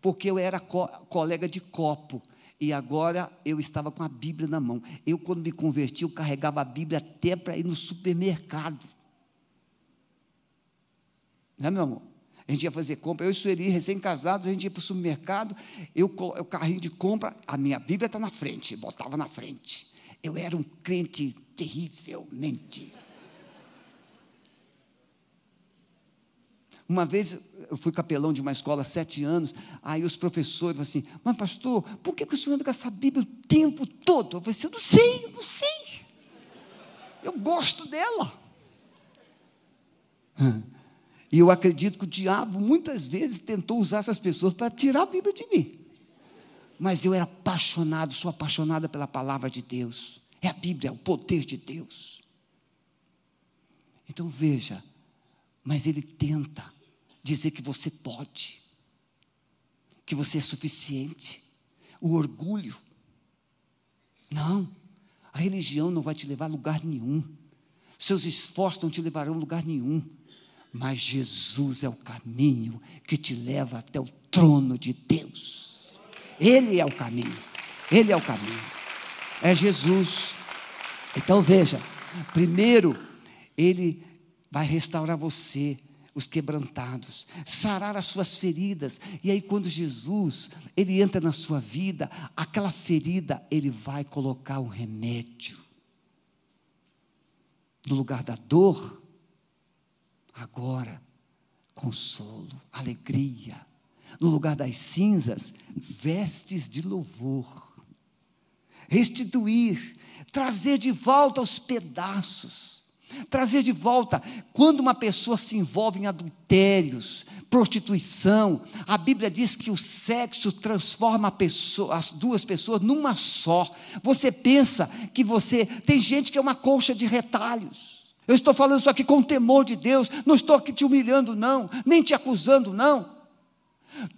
Porque eu era co colega de copo. E agora eu estava com a Bíblia na mão. Eu, quando me converti, eu carregava a Bíblia até para ir no supermercado. Né, meu amor? A gente ia fazer compra, eu e Sueli, recém-casados, a gente ia para o supermercado, eu, o carrinho de compra, a minha Bíblia está na frente, botava na frente. Eu era um crente terrivelmente. Uma vez eu fui capelão de uma escola sete anos, aí os professores falaram assim, mas pastor, por que, que o senhor anda com essa Bíblia o tempo todo? Eu falei assim, eu não sei, eu não sei. Eu gosto dela. E eu acredito que o diabo muitas vezes tentou usar essas pessoas para tirar a Bíblia de mim. Mas eu era apaixonado, sou apaixonada pela palavra de Deus. É a Bíblia, é o poder de Deus. Então veja, mas ele tenta dizer que você pode, que você é suficiente. O orgulho. Não, a religião não vai te levar a lugar nenhum. Seus esforços não te levarão a lugar nenhum mas Jesus é o caminho que te leva até o trono de Deus. Ele é o caminho. Ele é o caminho. É Jesus. Então veja, primeiro ele vai restaurar você, os quebrantados, sarar as suas feridas. E aí quando Jesus, ele entra na sua vida, aquela ferida ele vai colocar um remédio. No lugar da dor, Agora, consolo, alegria. No lugar das cinzas, vestes de louvor. Restituir, trazer de volta os pedaços. Trazer de volta, quando uma pessoa se envolve em adultérios, prostituição, a Bíblia diz que o sexo transforma pessoa, as duas pessoas numa só. Você pensa que você. Tem gente que é uma colcha de retalhos. Eu estou falando isso aqui com temor de Deus, não estou aqui te humilhando, não, nem te acusando, não.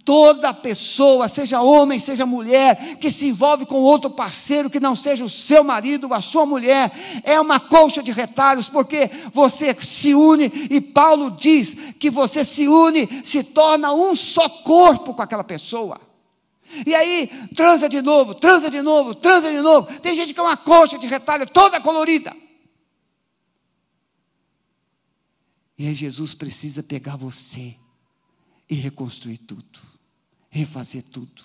Toda pessoa, seja homem, seja mulher, que se envolve com outro parceiro que não seja o seu marido, a sua mulher, é uma colcha de retalhos, porque você se une, e Paulo diz que você se une, se torna um só corpo com aquela pessoa. E aí, transa de novo, transa de novo, transa de novo. Tem gente que é uma colcha de retalho toda colorida. E aí Jesus precisa pegar você e reconstruir tudo, refazer tudo,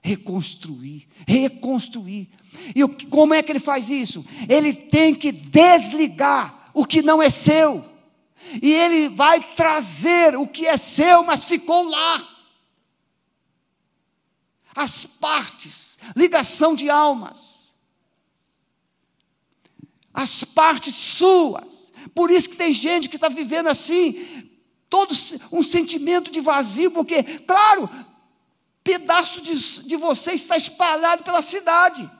reconstruir, reconstruir. E como é que ele faz isso? Ele tem que desligar o que não é seu, e ele vai trazer o que é seu, mas ficou lá. As partes, ligação de almas, as partes suas. Por isso que tem gente que está vivendo assim, todo um sentimento de vazio, porque, claro, pedaço de, de você está espalhado pela cidade.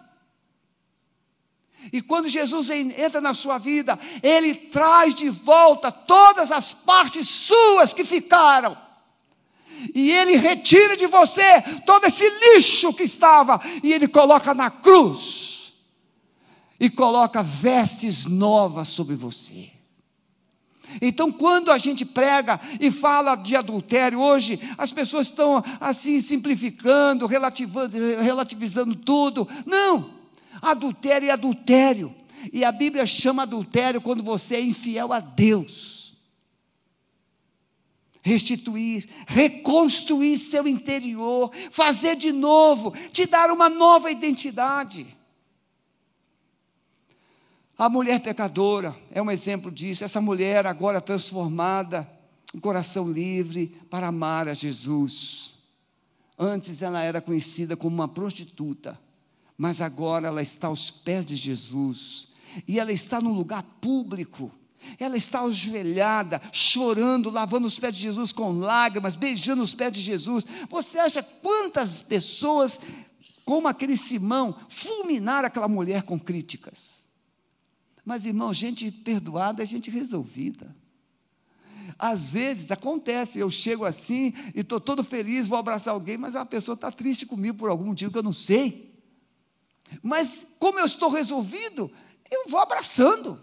E quando Jesus entra na sua vida, Ele traz de volta todas as partes suas que ficaram. E Ele retira de você todo esse lixo que estava, e Ele coloca na cruz, e coloca vestes novas sobre você. Então, quando a gente prega e fala de adultério, hoje as pessoas estão assim simplificando, relativizando tudo. Não! Adultério é adultério. E a Bíblia chama adultério quando você é infiel a Deus. Restituir, reconstruir seu interior, fazer de novo, te dar uma nova identidade. A mulher pecadora é um exemplo disso. Essa mulher agora transformada, um coração livre para amar a Jesus. Antes ela era conhecida como uma prostituta, mas agora ela está aos pés de Jesus. E ela está num lugar público. Ela está ajoelhada, chorando, lavando os pés de Jesus com lágrimas, beijando os pés de Jesus. Você acha quantas pessoas, como aquele Simão, fulminaram aquela mulher com críticas? Mas, irmão, gente perdoada é gente resolvida. Às vezes acontece, eu chego assim e estou todo feliz, vou abraçar alguém, mas a pessoa está triste comigo por algum motivo que eu não sei. Mas como eu estou resolvido, eu vou abraçando.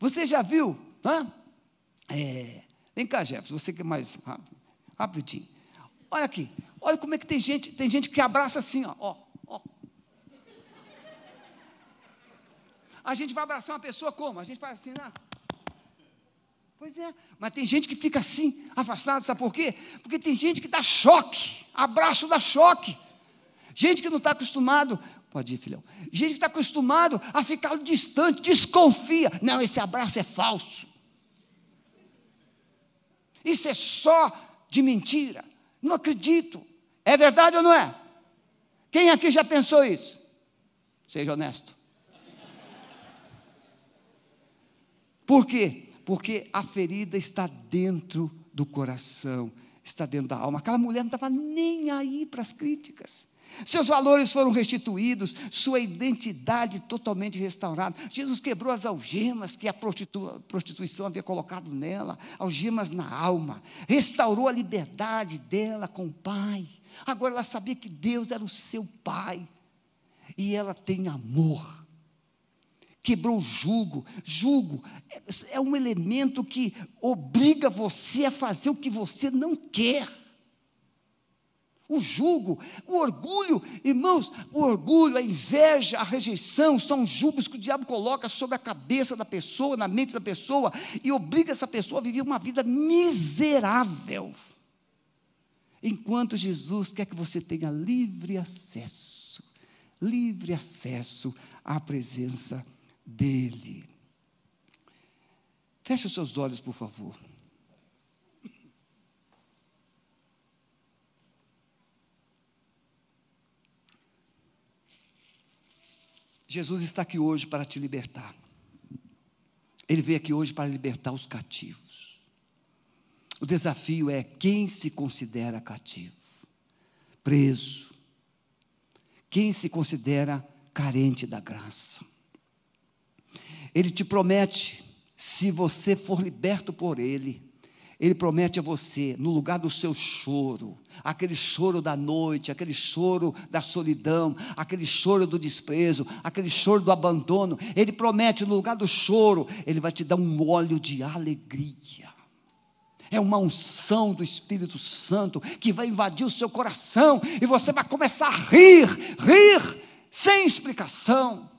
Você já viu? Hã? É, vem cá, Jefferson, você que é mais rápido, rapidinho. Olha aqui, olha como é que tem gente, tem gente que abraça assim, ó, ó A gente vai abraçar uma pessoa como? A gente faz assim, né? Pois é, mas tem gente que fica assim, afastado, sabe por quê? Porque tem gente que dá choque, abraço dá choque. Gente que não está acostumado, pode ir, filhão. Gente que está acostumado a ficar distante, desconfia. Não, esse abraço é falso. Isso é só de mentira. Não acredito. É verdade ou não é? Quem aqui já pensou isso? Seja honesto. Por quê? Porque a ferida está dentro do coração, está dentro da alma. Aquela mulher não estava nem aí para as críticas. Seus valores foram restituídos, sua identidade totalmente restaurada. Jesus quebrou as algemas que a prostitu prostituição havia colocado nela, algemas na alma, restaurou a liberdade dela com o Pai. Agora ela sabia que Deus era o seu Pai, e ela tem amor quebrou o jugo. Jugo é um elemento que obriga você a fazer o que você não quer. O jugo, o orgulho, irmãos, o orgulho, a inveja, a rejeição são jugos que o diabo coloca sobre a cabeça da pessoa, na mente da pessoa, e obriga essa pessoa a viver uma vida miserável. Enquanto Jesus quer que você tenha livre acesso, livre acesso à presença dele. Feche os seus olhos, por favor. Jesus está aqui hoje para te libertar. Ele veio aqui hoje para libertar os cativos. O desafio é quem se considera cativo, preso, quem se considera carente da graça. Ele te promete, se você for liberto por Ele, Ele promete a você, no lugar do seu choro, aquele choro da noite, aquele choro da solidão, aquele choro do desprezo, aquele choro do abandono, Ele promete, no lugar do choro, Ele vai te dar um óleo de alegria. É uma unção do Espírito Santo que vai invadir o seu coração e você vai começar a rir, rir, sem explicação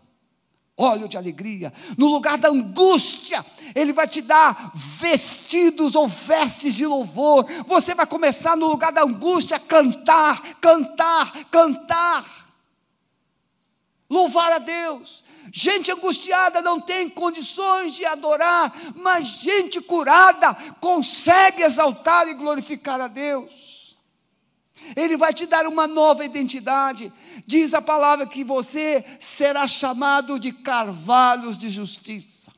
óleo de alegria, no lugar da angústia, Ele vai te dar vestidos ou vestes de louvor. Você vai começar no lugar da angústia a cantar, cantar, cantar, louvar a Deus. Gente angustiada não tem condições de adorar, mas gente curada consegue exaltar e glorificar a Deus. Ele vai te dar uma nova identidade. Diz a palavra que você será chamado de carvalhos de justiça.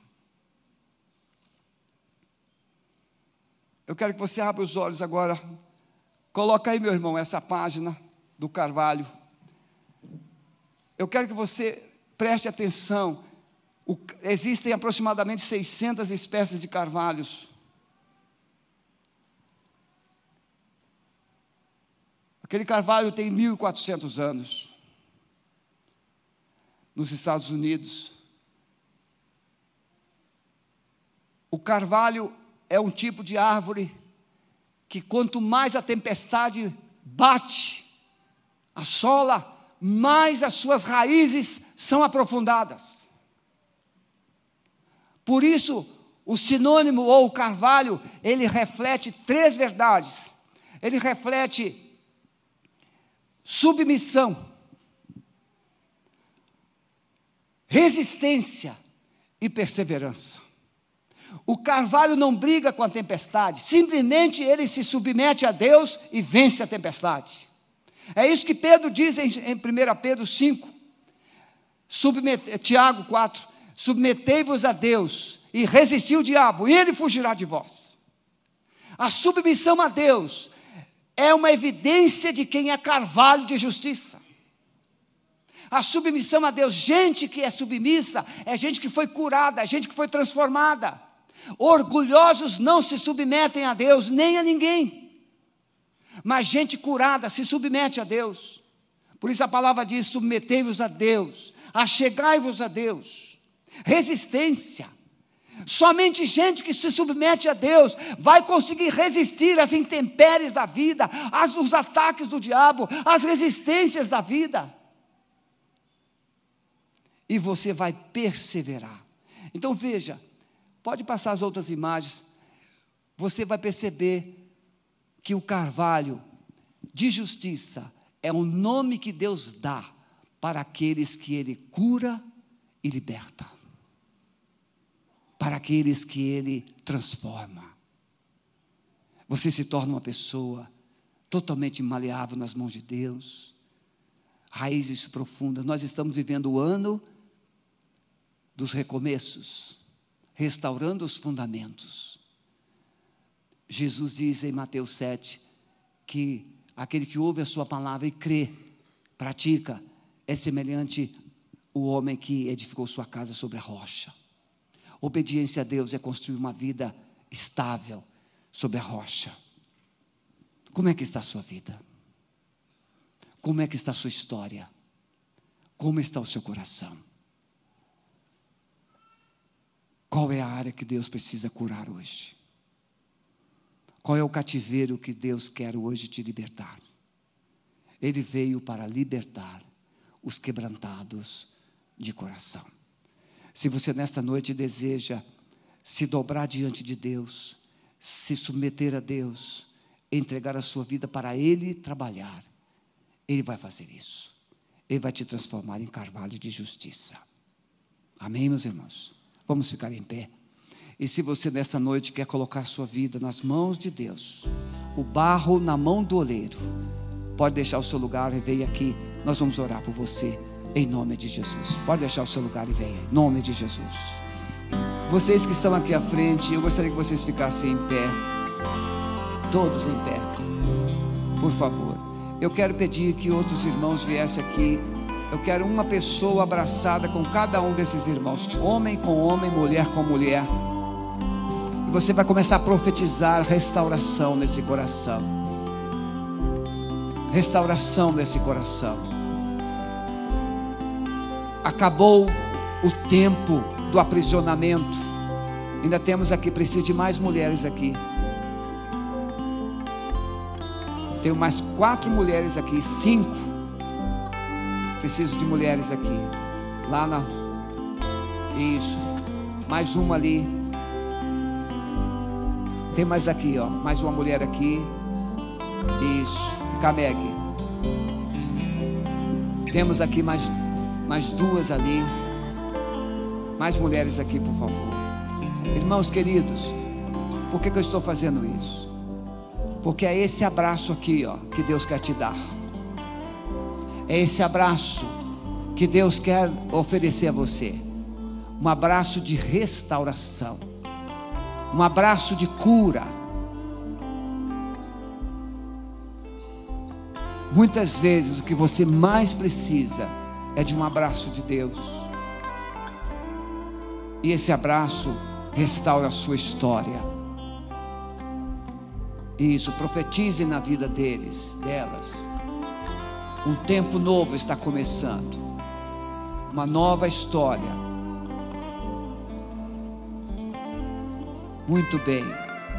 Eu quero que você abra os olhos agora. Coloca aí, meu irmão, essa página do carvalho. Eu quero que você preste atenção. O, existem aproximadamente 600 espécies de carvalhos. Aquele carvalho tem 1.400 anos. Nos Estados Unidos. O carvalho é um tipo de árvore que quanto mais a tempestade bate, assola, mais as suas raízes são aprofundadas. Por isso, o sinônimo ou o carvalho, ele reflete três verdades. Ele reflete submissão, resistência e perseverança. O carvalho não briga com a tempestade, simplesmente ele se submete a Deus e vence a tempestade. É isso que Pedro diz em, em 1 Pedro 5, submete, Tiago 4: submetei-vos a Deus e resisti o diabo, e ele fugirá de vós. A submissão a Deus é uma evidência de quem é carvalho de justiça. A submissão a Deus, gente que é submissa, é gente que foi curada, é gente que foi transformada. Orgulhosos não se submetem a Deus, nem a ninguém. Mas gente curada se submete a Deus. Por isso a palavra diz: submetei-vos a Deus, achegai-vos a Deus. Resistência, Somente gente que se submete a Deus vai conseguir resistir às intempéries da vida, aos ataques do diabo, às resistências da vida. E você vai perseverar. Então veja, pode passar as outras imagens. Você vai perceber que o carvalho de justiça é o nome que Deus dá para aqueles que Ele cura e liberta para aqueles que Ele transforma. Você se torna uma pessoa totalmente maleável nas mãos de Deus, raízes profundas. Nós estamos vivendo o ano dos recomeços, restaurando os fundamentos. Jesus diz em Mateus 7 que aquele que ouve a sua palavra e crê, pratica, é semelhante ao homem que edificou sua casa sobre a rocha. Obediência a Deus é construir uma vida estável sobre a rocha. Como é que está a sua vida? Como é que está a sua história? Como está o seu coração? Qual é a área que Deus precisa curar hoje? Qual é o cativeiro que Deus quer hoje te libertar? Ele veio para libertar os quebrantados de coração. Se você nesta noite deseja se dobrar diante de Deus, se submeter a Deus, entregar a sua vida para Ele trabalhar, Ele vai fazer isso. Ele vai te transformar em carvalho de justiça. Amém, meus irmãos? Vamos ficar em pé. E se você nesta noite quer colocar sua vida nas mãos de Deus, o barro na mão do oleiro, pode deixar o seu lugar e venha aqui, nós vamos orar por você em nome de Jesus. Pode deixar o seu lugar e venha, em nome de Jesus. Vocês que estão aqui à frente, eu gostaria que vocês ficassem em pé, todos em pé, por favor. Eu quero pedir que outros irmãos viessem aqui. Eu quero uma pessoa abraçada com cada um desses irmãos, homem com homem, mulher com mulher. E você vai começar a profetizar restauração nesse coração. Restauração nesse coração. Acabou o tempo do aprisionamento. Ainda temos aqui, precisa de mais mulheres aqui. Tenho mais quatro mulheres aqui, cinco. Preciso de mulheres aqui. Lá na. Isso. Mais uma ali. Tem mais aqui, ó. Mais uma mulher aqui. Isso. Cameg. Temos aqui mais, mais duas ali. Mais mulheres aqui, por favor. Irmãos queridos, por que, que eu estou fazendo isso? Porque é esse abraço aqui, ó, que Deus quer te dar. É esse abraço que Deus quer oferecer a você. Um abraço de restauração. Um abraço de cura. Muitas vezes o que você mais precisa é de um abraço de Deus. E esse abraço restaura a sua história. Isso, profetize na vida deles, delas. Um tempo novo está começando. Uma nova história. Muito bem.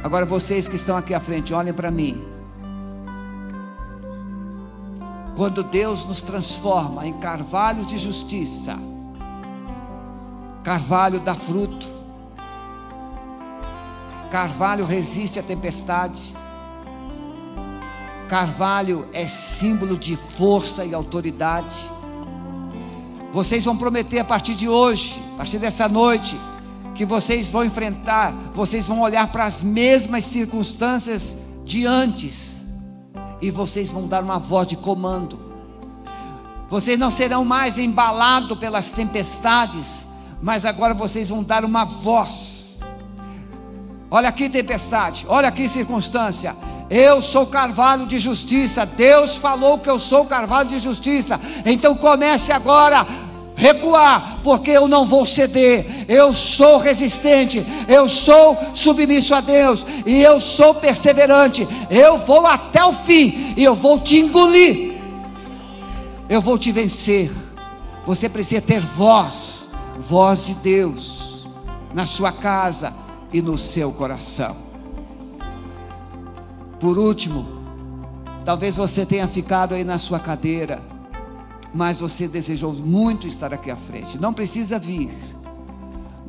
Agora vocês que estão aqui à frente, olhem para mim. Quando Deus nos transforma em carvalho de justiça, carvalho dá fruto, carvalho resiste à tempestade, carvalho é símbolo de força e autoridade. Vocês vão prometer a partir de hoje, a partir dessa noite, que vocês vão enfrentar, vocês vão olhar para as mesmas circunstâncias de antes e vocês vão dar uma voz de comando. Vocês não serão mais embalados pelas tempestades, mas agora vocês vão dar uma voz. Olha aqui, tempestade, olha aqui, circunstância. Eu sou carvalho de justiça. Deus falou que eu sou carvalho de justiça. Então comece agora recuar, porque eu não vou ceder. Eu sou resistente, eu sou submisso a Deus e eu sou perseverante. Eu vou até o fim e eu vou te engolir. Eu vou te vencer. Você precisa ter voz, voz de Deus na sua casa e no seu coração. Por último, talvez você tenha ficado aí na sua cadeira mas você desejou muito estar aqui à frente. Não precisa vir,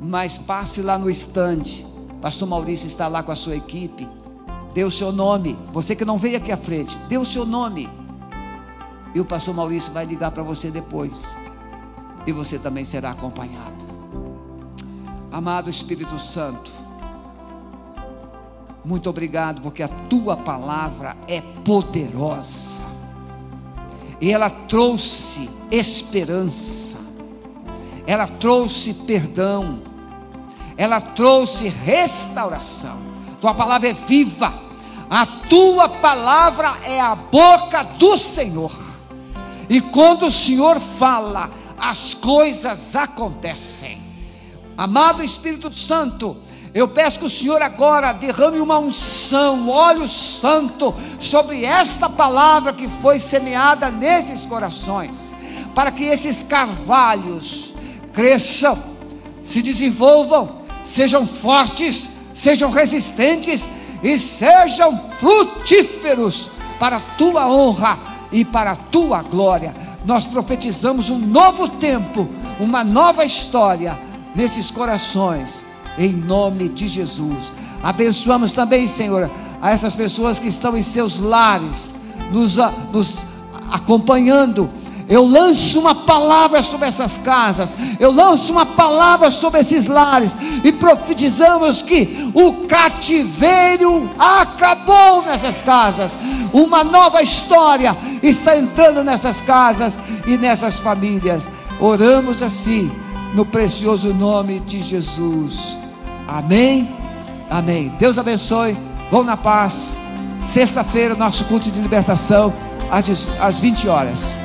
mas passe lá no estande. Pastor Maurício está lá com a sua equipe. Dê o seu nome. Você que não veio aqui à frente, dê o seu nome. E o pastor Maurício vai ligar para você depois. E você também será acompanhado. Amado Espírito Santo, muito obrigado, porque a tua palavra é poderosa e ela trouxe esperança, ela trouxe perdão, ela trouxe restauração. Tua palavra é viva, a tua palavra é a boca do Senhor, e quando o Senhor fala, as coisas acontecem. Amado Espírito Santo, eu peço que o Senhor agora derrame uma unção, óleo santo sobre esta palavra que foi semeada nesses corações, para que esses carvalhos cresçam, se desenvolvam, sejam fortes, sejam resistentes e sejam frutíferos para a tua honra e para a tua glória. Nós profetizamos um novo tempo, uma nova história nesses corações em nome de Jesus. Abençoamos também, Senhor, a essas pessoas que estão em seus lares, nos, nos acompanhando. Eu lanço uma palavra sobre essas casas, eu lanço uma palavra sobre esses lares, e profetizamos que o cativeiro acabou nessas casas, uma nova história está entrando nessas casas e nessas famílias. Oramos assim, no precioso nome de Jesus. Amém? Amém. Deus abençoe. Vão na paz. Sexta-feira, nosso culto de libertação, às 20 horas.